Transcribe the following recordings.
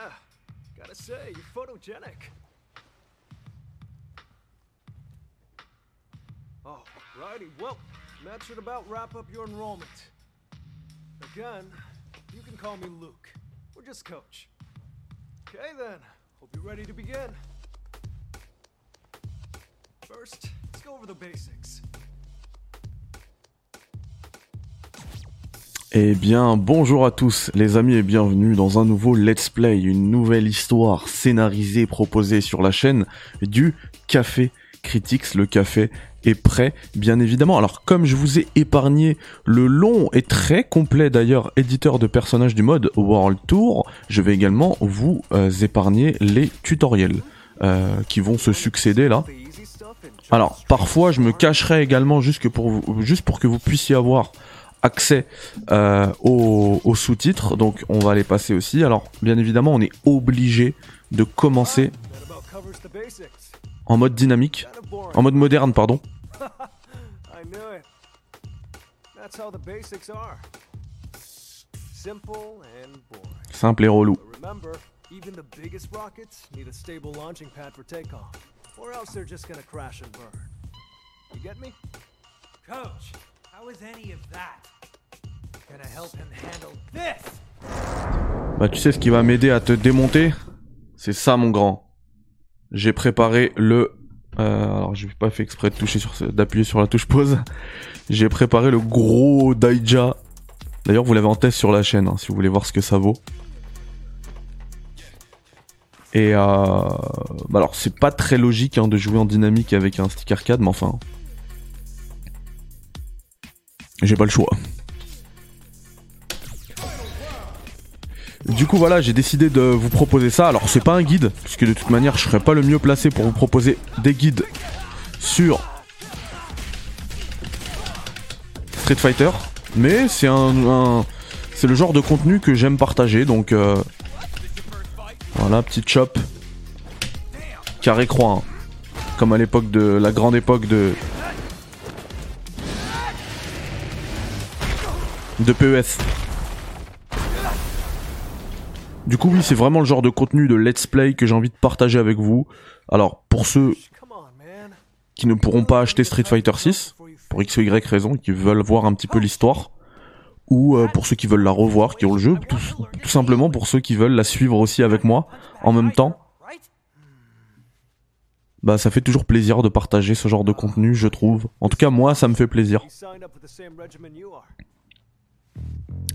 Yeah, gotta say, you're photogenic. Oh, righty. Well, that should about wrap up your enrollment. Again, you can call me Luke. We're just coach. Okay then, hope you're ready to begin. First, let's go over the basics. Eh bien, bonjour à tous les amis et bienvenue dans un nouveau Let's Play, une nouvelle histoire scénarisée proposée sur la chaîne du Café Critics. Le café est prêt, bien évidemment. Alors, comme je vous ai épargné le long et très complet d'ailleurs éditeur de personnages du mode World Tour, je vais également vous euh, épargner les tutoriels euh, qui vont se succéder là. Alors, parfois, je me cacherai également juste, pour, vous, juste pour que vous puissiez avoir accès euh, aux, sous-titres, donc on va les passer aussi. Alors, bien évidemment, on est obligé de commencer en mode dynamique, en mode moderne, pardon. Simple et relou. Or else they're just gonna crash and burn. You get me? Coach, bah tu sais ce qui va m'aider à te démonter? C'est ça mon grand. J'ai préparé le... Euh, alors j'ai pas fait exprès de toucher sur d'appuyer sur la touche pause. J'ai préparé le gros Daija. D'ailleurs vous l'avez en test sur la chaîne hein, si vous voulez voir ce que ça vaut. Et euh, bah alors c'est pas très logique hein, de jouer en dynamique avec un stick arcade, mais enfin j'ai pas le choix. Du coup voilà, j'ai décidé de vous proposer ça. Alors c'est pas un guide, puisque de toute manière je serais pas le mieux placé pour vous proposer des guides sur Street Fighter. Mais c'est un, c'est le genre de contenu que j'aime partager, donc euh, voilà, petite chop carré croix, hein. comme à l'époque de la grande époque de de PES. Du coup oui c'est vraiment le genre de contenu de let's play que j'ai envie de partager avec vous. Alors pour ceux qui ne pourront pas acheter Street Fighter 6, pour x ou y raison, qui veulent voir un petit peu l'histoire, ou euh, pour ceux qui veulent la revoir, qui ont le jeu, tout, tout, simplement pour ceux qui veulent la suivre aussi avec moi en même temps. Bah ça fait toujours plaisir de partager ce genre de contenu, je trouve. En tout cas moi ça me fait plaisir.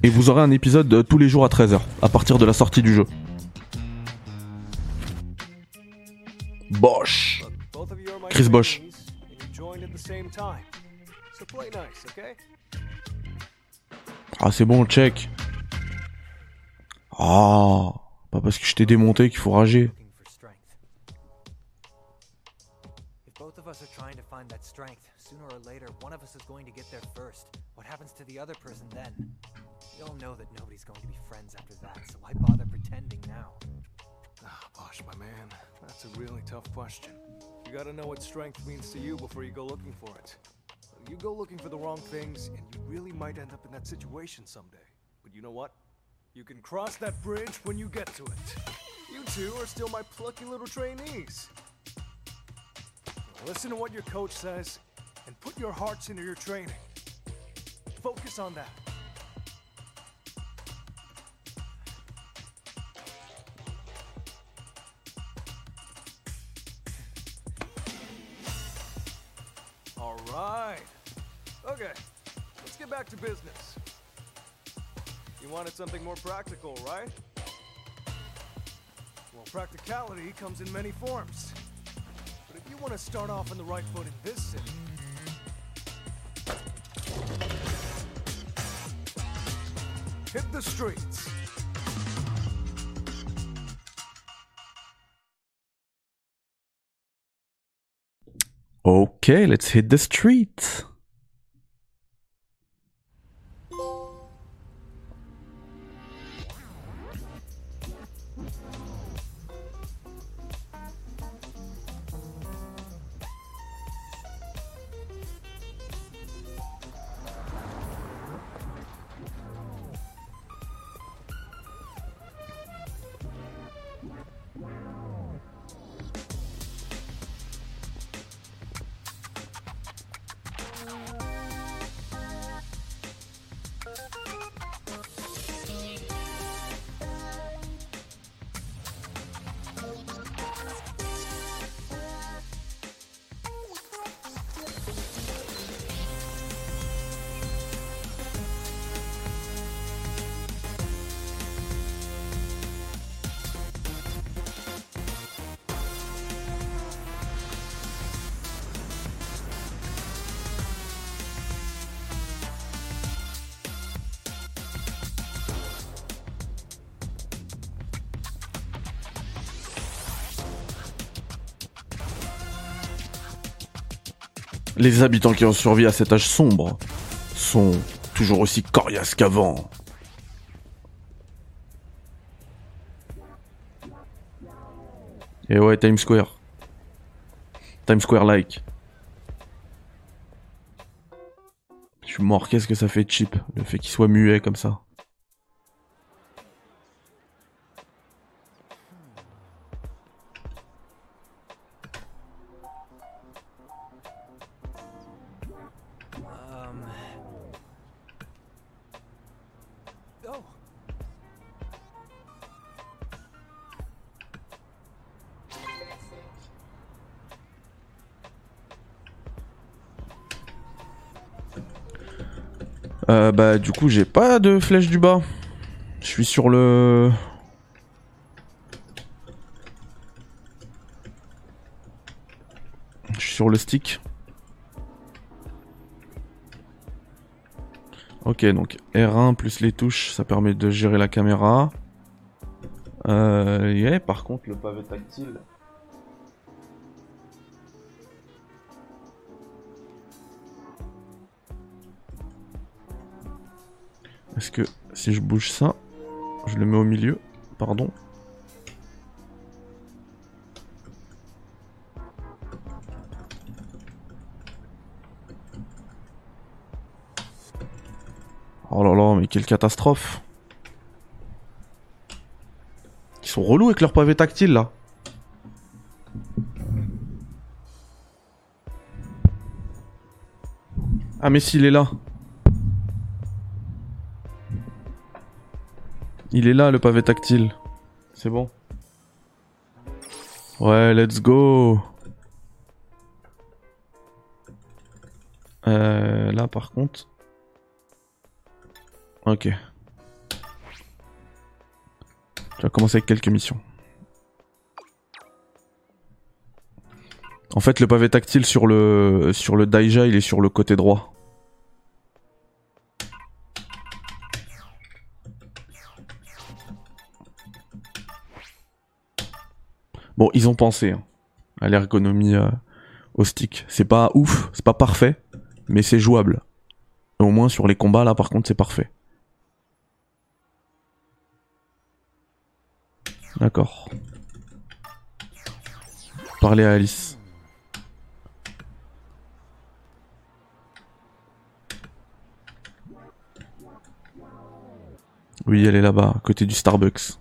Et vous aurez un épisode euh, tous les jours à 13h, à partir de la sortie du jeu. Bosch. Chris Bosch. Ah c'est bon, check. Ah, pas parce que je t'ai démonté qu'il faut rager. What happens to the other person then? You'll know that nobody's going to be friends after that, so why bother pretending now? Ah, Bosh, my man, that's a really tough question. You gotta know what strength means to you before you go looking for it. You go looking for the wrong things, and you really might end up in that situation someday. But you know what? You can cross that bridge when you get to it. You two are still my plucky little trainees. Listen to what your coach says, and put your hearts into your training. Focus on that. All right. Okay, let's get back to business. You wanted something more practical, right? Well, practicality comes in many forms. But if you want to start off on the right foot in this city, the streets. Okay, let's hit the streets. Les habitants qui ont survécu à cet âge sombre sont toujours aussi coriaces qu'avant. Et ouais, Times Square. Times Square like. Je suis mort, qu'est-ce que ça fait cheap, le fait qu'il soit muet comme ça? Bah du coup j'ai pas de flèche du bas. Je suis sur le... Je suis sur le stick. Ok donc R1 plus les touches ça permet de gérer la caméra. Euh, yeah, par contre le pavé tactile... Est-ce que si je bouge ça, je le mets au milieu? Pardon. Oh là là, mais quelle catastrophe. Ils sont relous avec leur pavé tactile là. Ah mais s'il est là Il est là le pavé tactile. C'est bon. Ouais, let's go. Euh, là par contre. Ok. Tu vas commencer avec quelques missions. En fait, le pavé tactile sur le sur le Daija, il est sur le côté droit. Bon, ils ont pensé hein, à l'ergonomie euh, au stick. C'est pas ouf, c'est pas parfait, mais c'est jouable. Au moins sur les combats là, par contre, c'est parfait. D'accord. Parler à Alice. Oui, elle est là-bas, côté du Starbucks.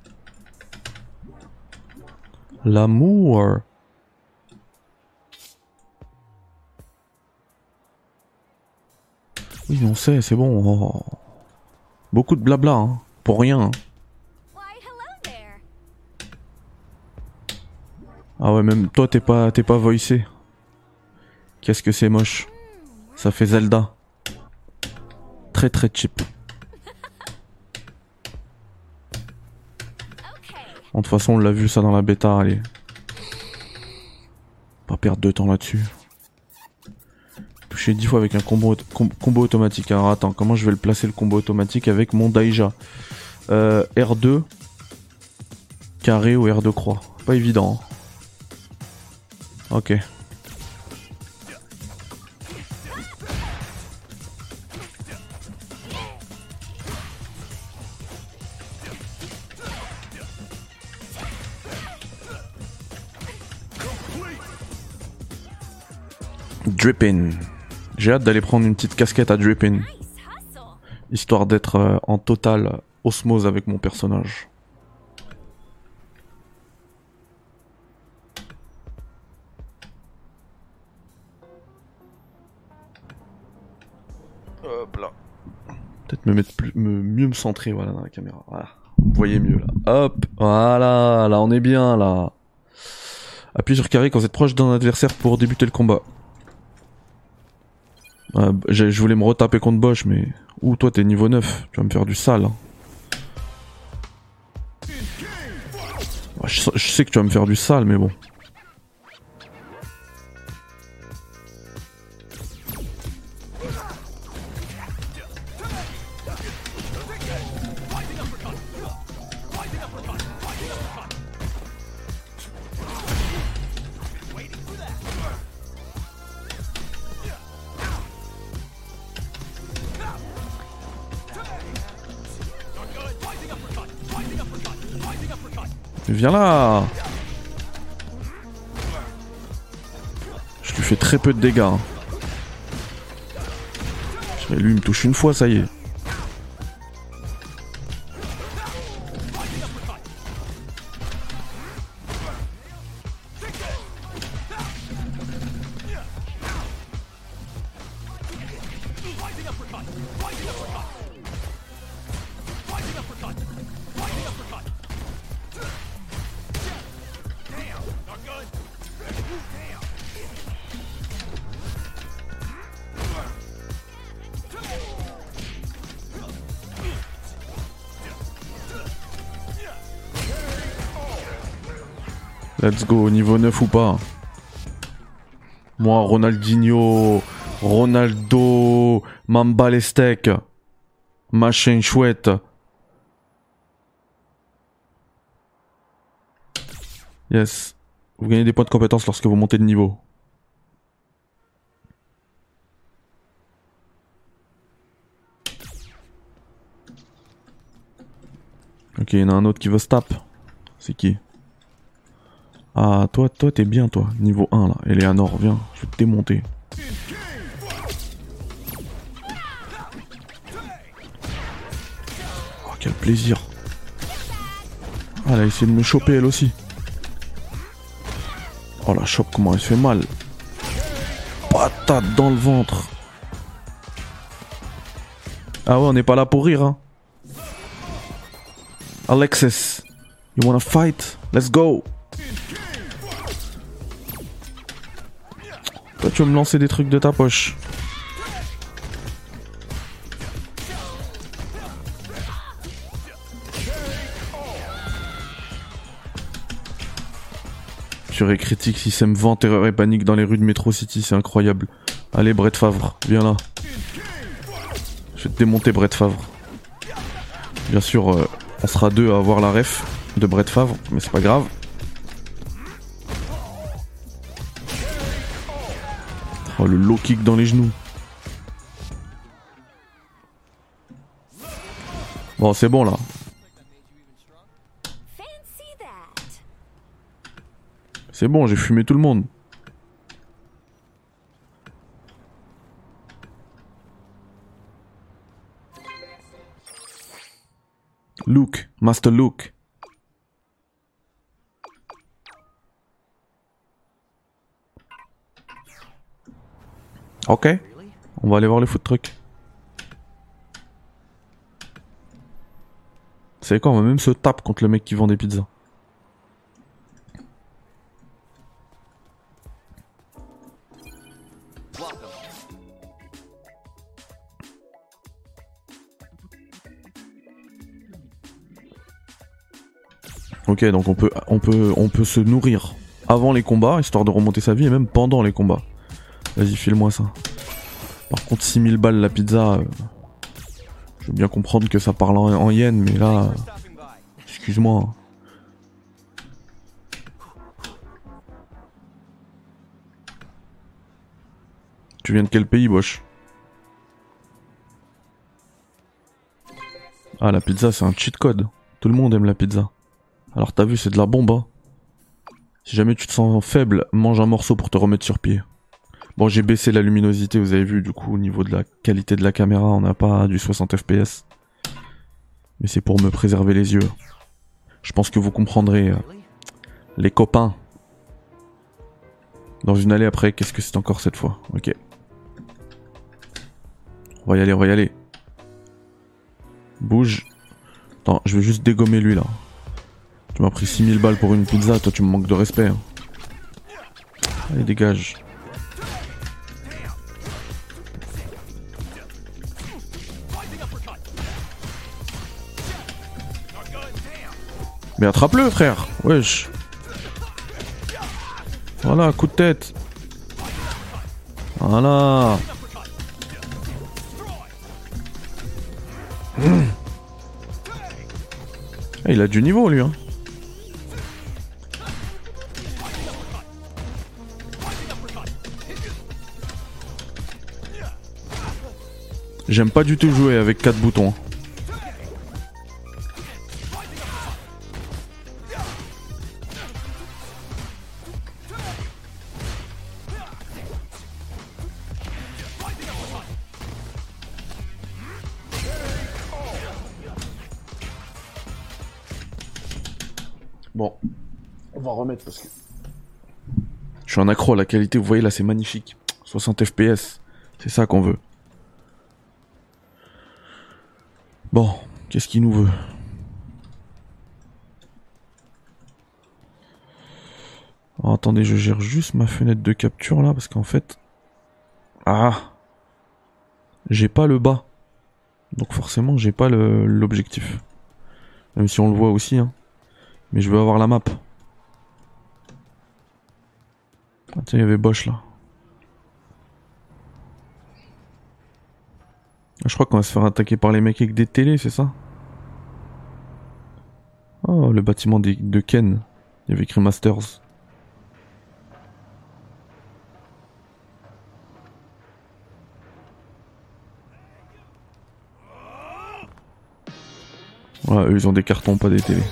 L'amour. Oui, on sait, c'est bon. Oh. Beaucoup de blabla, hein, pour rien. Ah ouais, même toi, t'es pas, t'es pas voicé. Qu'est-ce que c'est moche. Ça fait Zelda. Très très cheap. Okay. Bon, De toute façon, on l'a vu ça dans la bêta, allez. Pas perdre de temps là-dessus. Toucher 10 fois avec un combo, auto- com- combo automatique. Alors attends, comment je vais le placer le combo automatique avec mon Daija? Euh, R2 carré ou R2 croix? Pas évident. hein. Ok. Drippin. J'ai hâte d'aller prendre une petite casquette à Drippin, histoire d'être euh, en totale osmose avec mon personnage. Hop là. Peut-être me mettre plus, me, mieux me centrer voilà dans la caméra. Voilà. Vous me voyez mieux là. Hop, voilà, là on est bien là. Appuyez sur carré quand vous êtes proche d'un adversaire pour débuter le combat. Ah, je voulais me retaper contre Bosch, mais. Ouh, toi t'es niveau 9, tu vas me faire du sale. hein. Sais- je sais que tu vas me faire du sale, mais bon. Viens là Je lui fais très peu de dégâts. lui il me touche une fois, ça y est. Let's go, niveau 9 ou pas? Moi, Ronaldinho, Ronaldo, Mamba les steaks, machin chouette. Yes. Vous gagnez des points de compétence lorsque vous montez de niveau. Ok, il y en a un autre qui veut se tape. C'est qui? Ah, toi, toi, t'es bien, toi. Niveau 1, là. Eleanor, viens. Je vais te démonter. Oh, quel plaisir. Ah, elle a essayé de me choper, elle aussi. Oh, la chope, comment elle fait mal. Patate dans le ventre. Ah ouais, on n'est pas là pour rire, hein. Alexis, you wanna fight? Let's go! Tu veux me lancer des trucs de ta poche. Et critique, si ça me vend terreur et panique dans les rues de Metro City, c'est incroyable. Allez, Brett Favre, viens là. Je vais te démonter, Brett Favre. Bien sûr, euh, on sera deux à avoir la ref de Brett Favre, mais c'est pas grave. Oh, le low kick dans les genoux. Bon, c'est bon là. C'est bon, j'ai fumé tout le monde. Luke, Master Luke. Ok, on va aller voir les foot trucs. C'est quoi, on va même se tape contre le mec qui vend des pizzas. Ok, donc on peut, on peut, on peut se nourrir avant les combats, histoire de remonter sa vie, et même pendant les combats. Vas-y, file-moi ça. Par contre, 6000 balles la pizza, euh, je veux bien comprendre que ça parle en, en yens, mais là, euh, excuse-moi. Tu viens de quel pays, Bosch? Ah, la pizza, c'est un cheat code. Tout le monde aime la pizza. Alors t'as vu, c'est de la bombe. hein. Si jamais tu te sens faible, mange un morceau pour te remettre sur pied. Bon, j'ai baissé la luminosité, vous avez vu, du coup, au niveau de la qualité de la caméra, on n'a pas du 60 fps. Mais c'est pour me préserver les yeux. Je pense que vous comprendrez. euh, les copains. Dans une allée après, qu'est-ce que c'est encore cette fois? Ok. On va y aller, on va y aller. Bouge. Attends, je vais juste dégommer lui là. Tu m'as pris 6000 balles pour une pizza, toi tu me manques de respect. hein. Allez, dégage. Mais attrape-le, frère. Wesh. Voilà, coup de tête. Voilà. Eh, Il a du niveau, lui. Hein. J'aime pas du tout jouer avec 4 boutons. Un accro la qualité, vous voyez là, c'est magnifique. 60 FPS, c'est ça qu'on veut. Bon, qu'est-ce qu'il nous veut? Oh, attendez, je gère juste ma fenêtre de capture là parce qu'en fait. Ah J'ai pas le bas. Donc forcément, j'ai pas l'objectif. Même si on le voit aussi, hein. Mais je veux avoir la map. Tiens, il y avait Bosch là. Je crois qu'on va se faire attaquer par les mecs avec des télés, c'est ça? Oh, le bâtiment de Ken. Il y avait écrit Masters. Ouais, eux ils ont des cartons, pas des télés.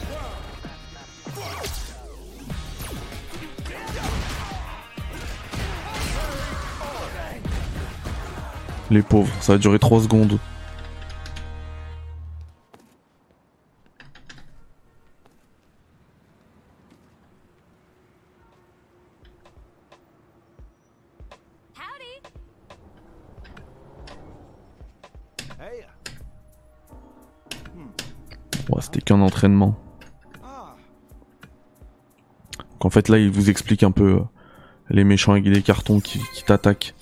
Les pauvres, ça a duré 3 secondes. C'était qu'un entraînement. Qu'en fait là, il vous explique un peu euh, les méchants avec des cartons qui t'attaquent.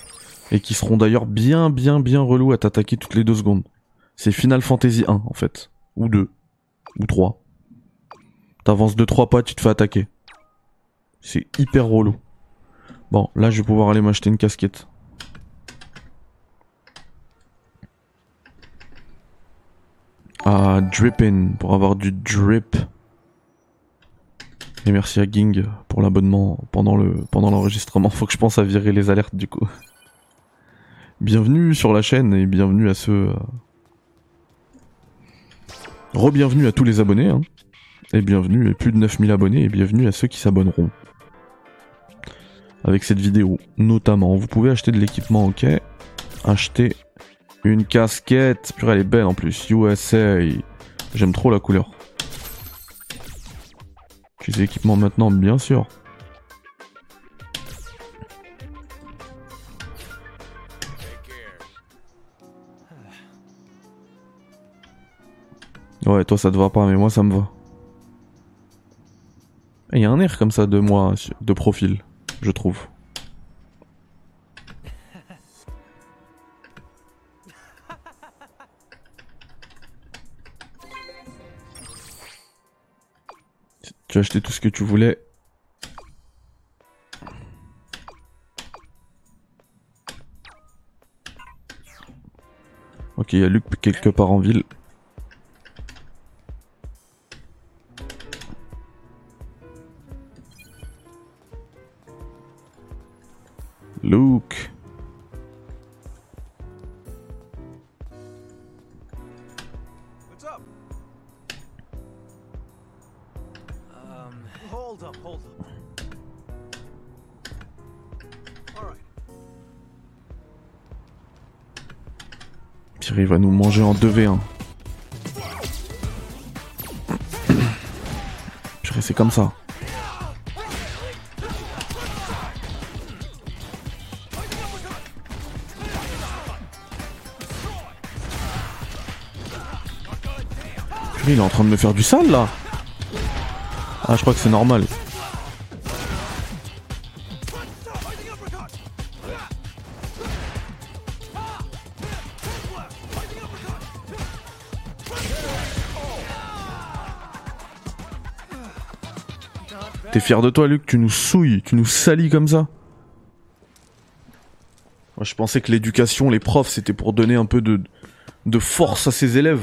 Et qui seront d'ailleurs bien, bien, bien relous à t'attaquer toutes les deux secondes. C'est Final Fantasy 1 en fait. Ou 2. Ou 3. T'avances 2-3 pas, tu te fais attaquer. C'est hyper relou. Bon, là je vais pouvoir aller m'acheter une casquette. à Drippin pour avoir du drip. Et merci à Ging pour l'abonnement pendant le pendant l'enregistrement. Faut que je pense à virer les alertes du coup. Bienvenue sur la chaîne et bienvenue à ceux. euh, Re-bienvenue à tous les abonnés. Hein. Et bienvenue, et plus de 9000 abonnés, et bienvenue à ceux qui s'abonneront. Avec cette vidéo, notamment. Vous pouvez acheter de l'équipement, ok. Acheter une casquette. Purée, elle est belle en plus. USA. J'aime trop la couleur. Des équipements maintenant, bien sûr. Ouais, toi ça te va pas, mais moi ça me va. Il y a un air comme ça de moi, de profil, je trouve. Tu as acheté tout ce que tu voulais. Ok, il y a Luc quelque part en ville. Luke. What's up? Um. Hold up, hold up. All right. Thierry va nous manger en 2v1. Purée, c'est comme ça. Il est en train de me faire du sale là. Ah, je crois que c'est normal. T'es fier de toi, Luc? Tu nous souilles, tu nous salis comme ça? Moi, je pensais que l'éducation, les profs, c'était pour donner un peu de, de force à ses élèves.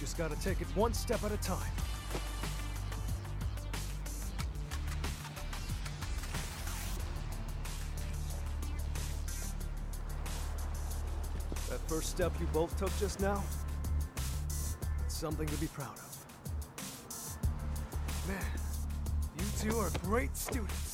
Just gotta take it one step at a time. That first step you both took just now, it's something to be proud of. Man, you two are great students.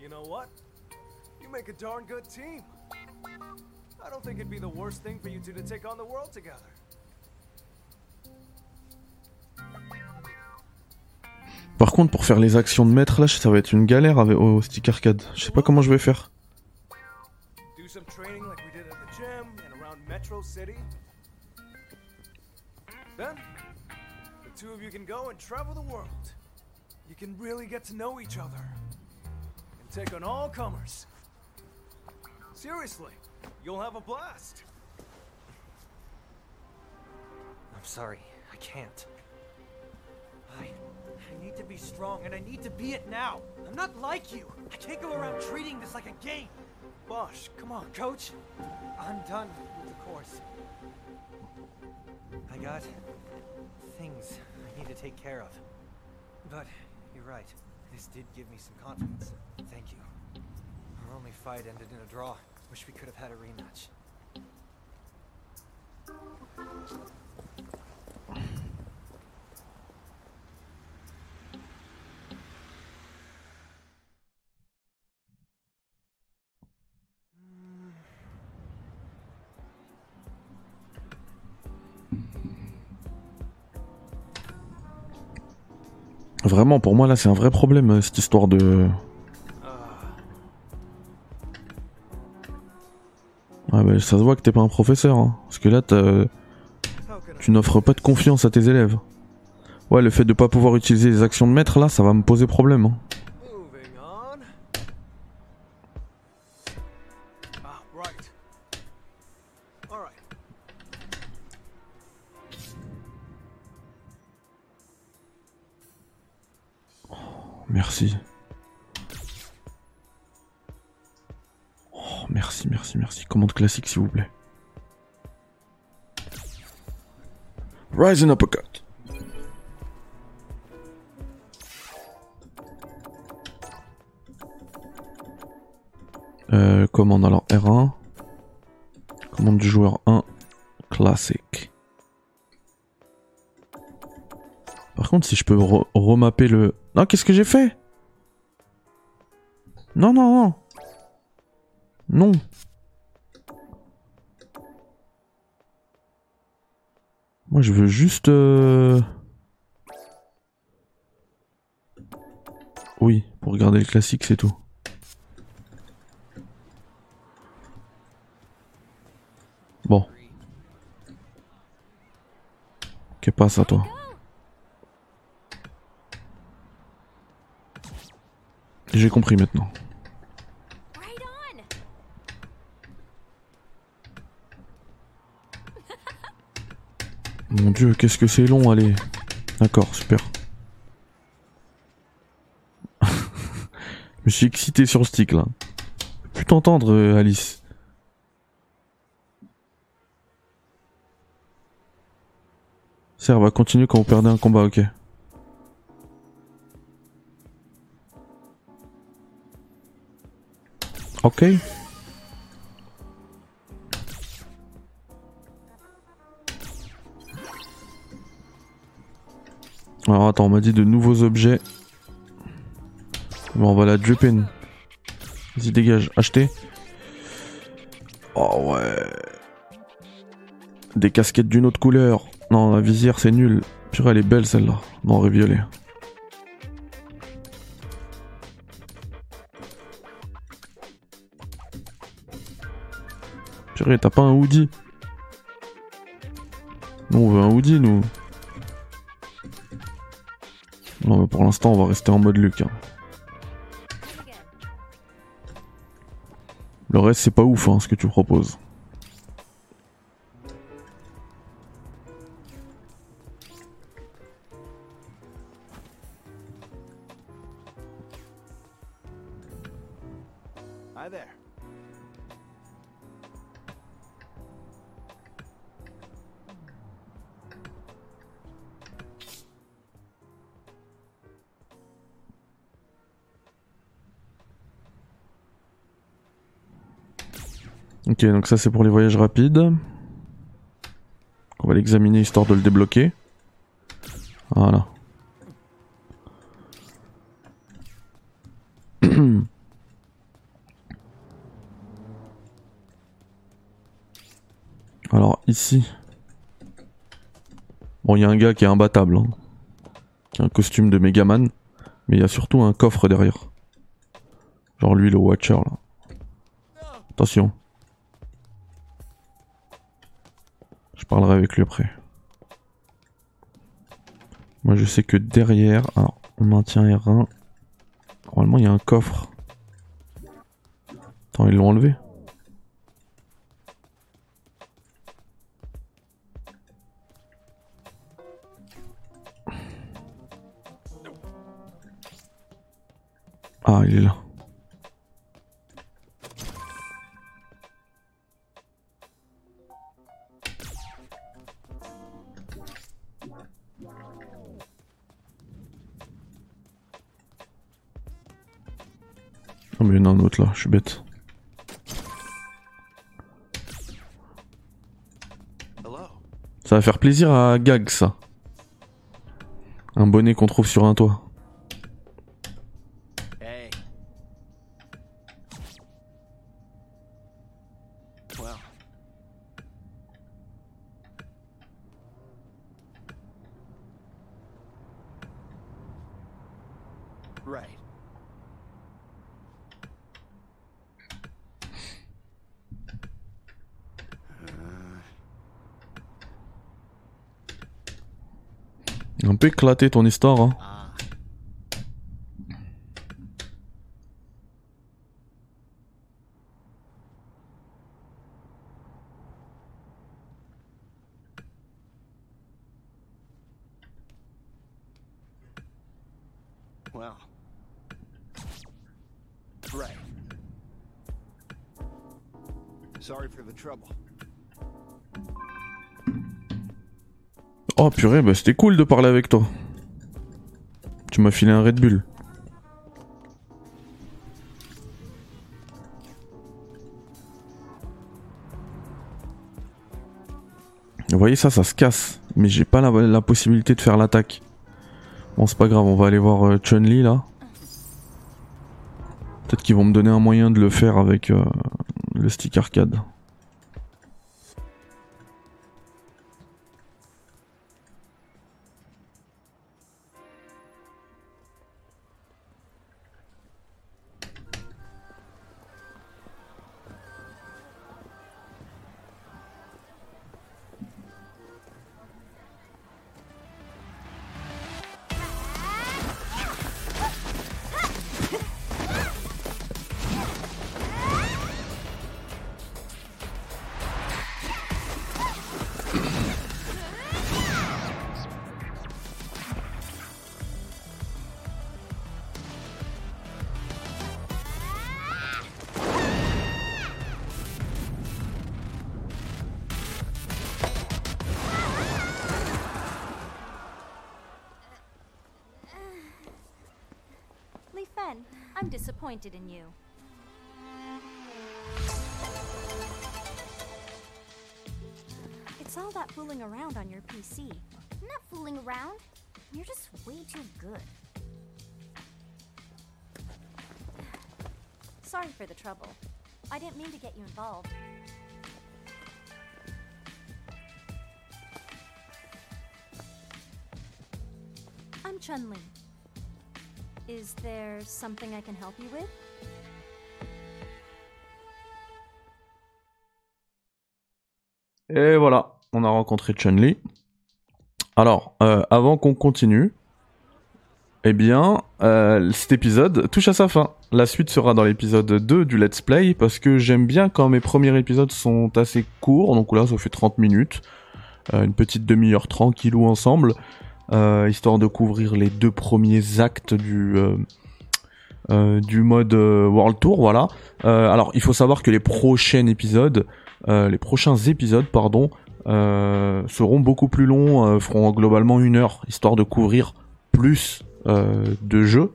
You know what? You make a darn good team. I don't think it'd be the worst thing for you two to take on the world together. Par contre, pour faire les actions de maître, là, ça va être une galère avec, au stick arcade. Je sais pas comment je vais faire. Then, the two of you can go and travel the world. You can really get to know each other. Take on all comers. Seriously, you'll have a blast. I'm sorry, I can't. I, I need to be strong, and I need to be it now. I'm not like you. I can't go around treating this like a game. Bosh, come on. Coach, I'm done with the course. I got things I need to take care of. But you're right. This did give me some confidence. Thank you. Our only fight ended in a draw. Wish we could have had a rematch. Vraiment, pour moi, là, c'est un vrai problème, euh, cette histoire de... Ouais, bah, ça se voit que t'es pas un professeur, hein. Parce que là, tu n'offres pas de confiance à tes élèves. Ouais, le fait de pas pouvoir utiliser les actions de maître, là, ça va me poser problème. hein. S'il vous plaît. Rise and uppercut. Euh, commande alors R1. Commande du joueur 1. Classique. Par contre, si je peux re- remapper le... Non, qu'est-ce que j'ai fait? Non, non, non. Non. Moi, je veux juste... euh, Oui, pour regarder le classique, c'est tout. Bon. Qu'est passe à toi? J'ai compris maintenant. Right on. Mon dieu, qu'est-ce que c'est long, allez. D'accord, super. Je suis excité sur le stick là. Plus t'entendre, euh, Alice. On va continuer quand vous perdez un combat, ok. Ok. Attends, on m'a dit de nouveaux objets. Bon, on va la dripper. Vas-y, dégage. Acheter. Oh ouais. Des casquettes d'une autre couleur. Non, la visière, c'est nul. Purée, elle est belle celle-là. Non, violet. Purée, t'as pas un hoodie? Nous, on veut un hoodie, nous. Pour l'instant, on va rester en mode Luc. hein. Le reste, c'est pas ouf hein, ce que tu proposes. Ok, donc ça c'est pour les voyages rapides. On va l'examiner histoire de le débloquer. Voilà. Alors ici. Bon, il y a un gars qui est imbattable. hein. Qui a un costume de Megaman. Mais il y a surtout un coffre derrière. Genre lui le Watcher là. Attention. Avec lui après. Moi je sais que derrière, alors on maintient R1. Normalement il y a un coffre. Attends, ils l'ont enlevé. Ah, il est là. Là, je suis bête. Ça va faire plaisir à Gag ça. Un bonnet qu'on trouve sur un toit. Un peu éclaté ton histoire hein. Bah c'était cool de parler avec toi. Tu m'as filé un Red Bull. Vous voyez ça, ça se casse. Mais j'ai pas la, la possibilité de faire l'attaque. Bon, c'est pas grave, on va aller voir euh, Chun-Li là. Peut-être qu'ils vont me donner un moyen de le faire avec euh, le stick arcade. Disappointed in you. It's all that fooling around on your PC. I'm not fooling around. You're just way too good. Sorry for the trouble. I didn't mean to get you involved. I'm Chun Li. Is there something I can help you with? Et voilà, on a rencontré Chun-Li. Alors, euh, avant qu'on continue, eh bien, euh, cet épisode touche à sa fin. La suite sera dans l'épisode 2 du Let's Play, parce que j'aime bien quand mes premiers épisodes sont assez courts, donc là ça fait 30 minutes, euh, une petite demi-heure tranquillou ensemble, histoire de couvrir les deux premiers actes du... euh, euh, du mode euh, World Tour, voilà. Euh, alors, il faut savoir que les prochains épisodes, euh, les prochains épisodes, pardon, euh, seront beaucoup plus longs, euh, feront globalement une heure, histoire de couvrir plus euh, de jeux.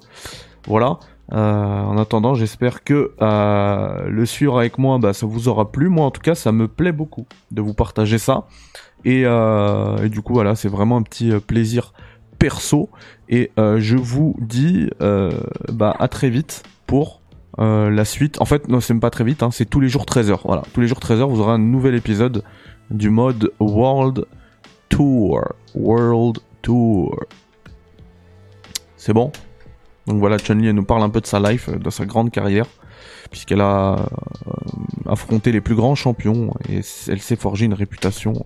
Voilà. Euh, en attendant, j'espère que euh, le suivre avec moi, bah, ça vous aura plu. Moi, en tout cas, ça me plaît beaucoup de vous partager ça. Et, euh, et du coup, voilà, c'est vraiment un petit euh, plaisir perso. Et euh, je vous dis bah, à très vite pour la suite. En fait, non, c'est même pas très vite, hein, c'est tous les jours 13h. Voilà, tous les jours 13h, vous aurez un nouvel épisode du mode World Tour. World Tour. C'est bon? Donc voilà, Chun-Li, nous parle un peu de sa life, de sa grande carrière, puisqu'elle a affronté les plus grands champions et elle s'est forgé une réputation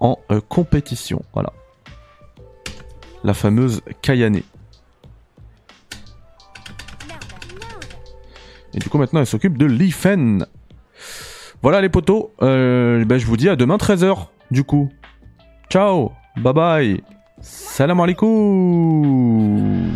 en euh, compétition. Voilà. La fameuse Kayane. Et du coup, maintenant, elle s'occupe de Lifen. Voilà les potos. Euh, ben, je vous dis à demain 13h, du coup. Ciao. Bye bye. Salam alaikum.